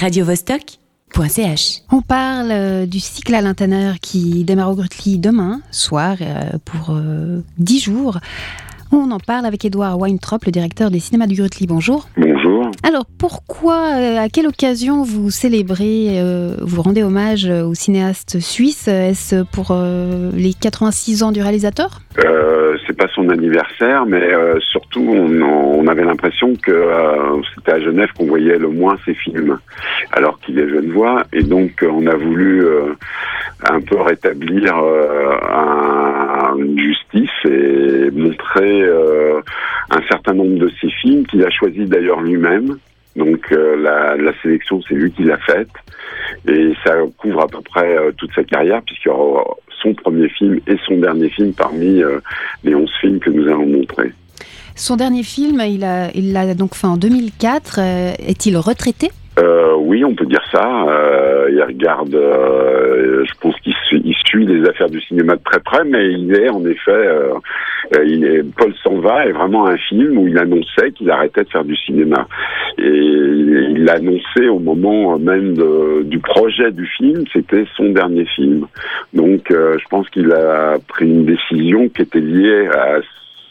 radiovostok.ch. On parle euh, du cycle Alain Tanner qui démarre au Grutli demain soir euh, pour euh, 10 jours. On en parle avec Édouard Weintraub, le directeur des cinémas du Grutli. Bonjour. Bonjour. Alors pourquoi, euh, à quelle occasion vous célébrez, euh, vous rendez hommage euh, au cinéaste suisse? Est-ce pour euh, les 86 ans du réalisateur? C'est pas son anniversaire, mais surtout on, on avait l'impression que c'était à Genève qu'on voyait le moins ses films, alors qu'il est genevois, et donc on a voulu un peu rétablir un- une justice et montrer un certain nombre de ses films qu'il a choisi d'ailleurs lui-même. Donc euh, la, la sélection, c'est lui qui l'a faite. Et ça couvre à peu près euh, toute sa carrière, puisqu'il y aura son premier film et son dernier film parmi euh, les 11 films que nous allons montrer. Son dernier film, il l'a donc fait en 2004. euh, Est-il retraité? Oui, on peut dire ça. Euh, il regarde, euh, je pense qu'il suit, les affaires du cinéma de très près, mais il est en effet, euh, Paul s'en va est vraiment un film où il annonçait qu'il arrêtait de faire du cinéma. Et il l'a annoncé au moment même du projet du film, c'était son dernier film. Donc, je pense qu'il a pris une décision qui était liée à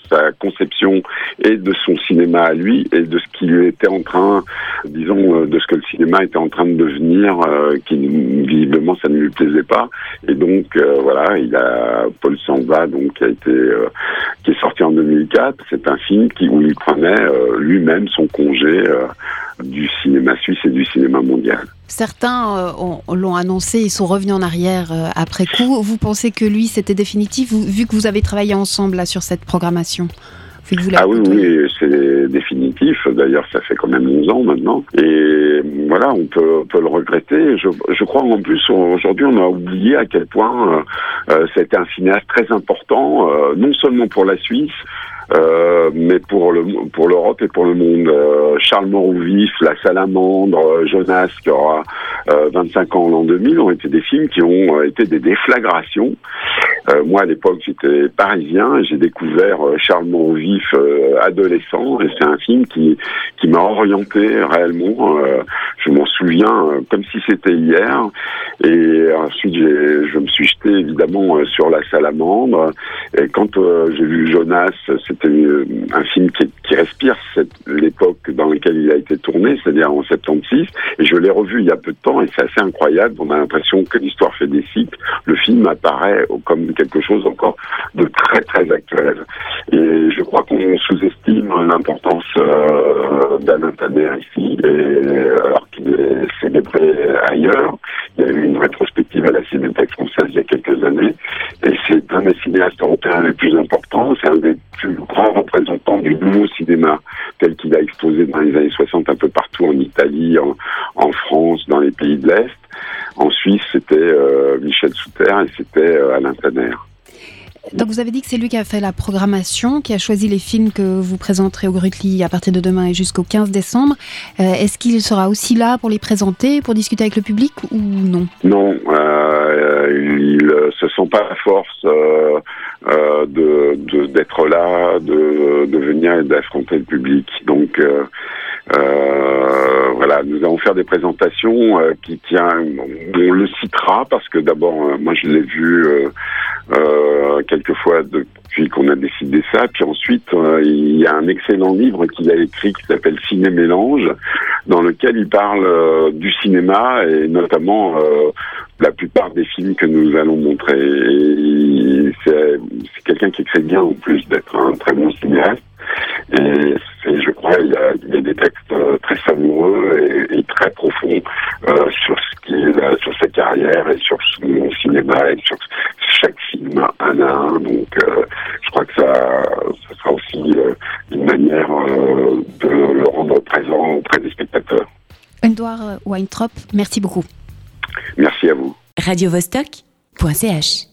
sa conception et de son cinéma à lui et de ce qu'il était en train, disons, euh, de ce que le cinéma était en train de devenir, euh, qui visiblement ça ne lui plaisait pas. Et donc euh, voilà, il a Paul Samba, donc qui a été, euh, qui est sorti en 2004. C'est un film qui où il prenait euh, lui-même son congé euh, du cinéma suisse et du cinéma mondial. Certains euh, ont- l'ont annoncé, ils sont revenus en arrière euh, après coup. Vous pensez que lui, c'était définitif, vous- vu que vous avez travaillé ensemble là, sur cette programmation? Vu que vous l'avez Ah oui, oui, c'est définitif. D'ailleurs, ça fait quand même 11 ans maintenant. Et voilà, on peut, on peut le regretter. Je, je crois en plus, aujourd'hui, on a oublié à quel point euh, c'était un cinéaste très important, non seulement pour la Suisse, euh, mais pour le pour l'Europe et pour le monde. Euh, Charles Morovif, La Salamandre, euh, Jonas, qui aura euh, 25 ans en l'an 2000, ont été des films qui ont euh, été des déflagrations. Euh, moi, à l'époque, j'étais parisien et j'ai découvert euh, Charles Monvif euh, adolescent et c'est un film qui qui m'a orienté réellement. euh, je m'en souviens comme si c'était hier. Et ensuite, je me suis jeté évidemment sur La Salamandre. Et quand j'ai vu Jonas, c'était un film qui, qui respire l'époque dans laquelle il a été tourné, c'est-à-dire en 76. Et je l'ai revu il y a peu de temps et c'est assez incroyable. On a l'impression que l'histoire fait des cycles. Le film apparaît comme quelque chose encore de très très actuel. Et je crois qu'on sous-estime l'importance euh, d'Alain ici, et, alors qu'il est célébré ailleurs. Il y a eu une rétrospective à la Cinémathèque française il y a quelques années, et c'est un des cinéastes européens les plus importants, c'est un des plus grands représentants du nouveau cinéma tel qu'il a exposé dans les années 60 un peu partout en Italie, en, en France, dans les pays de l'Est. En Suisse, c'était euh, Michel Souter et c'était euh, Alain Taner. Donc vous avez dit que c'est lui qui a fait la programmation, qui a choisi les films que vous présenterez au Grutli à partir de demain et jusqu'au 15 décembre. Euh, Est-ce qu'il sera aussi là pour les présenter, pour discuter avec le public ou non? Non, euh, il ne se sent pas la force euh, euh, de d'être là, de, de venir et d'affronter le public. Donc euh, euh, nous allons faire des présentations euh, qui tient, on le citera parce que d'abord, euh, moi je l'ai vu euh, euh, quelques fois depuis qu'on a décidé ça. Puis ensuite, euh, il y a un excellent livre qu'il a écrit qui s'appelle Ciné Mélange, dans lequel il parle du cinéma et notamment la plupart des films que nous allons montrer. C'est quelqu'un qui écrit bien en plus d'être un très bon cinéaste. Il y a, il y a des textes euh, très savoureux et, et très profonds euh, sur ce qu'il a, sur sa carrière et sur son cinéma et sur chaque film un à un. Donc, euh, je crois que ça, ça sera aussi euh, une manière euh, de le rendre présent auprès des spectateurs. Edouard Weintraub, merci beaucoup. Merci à vous. radiovostok.ch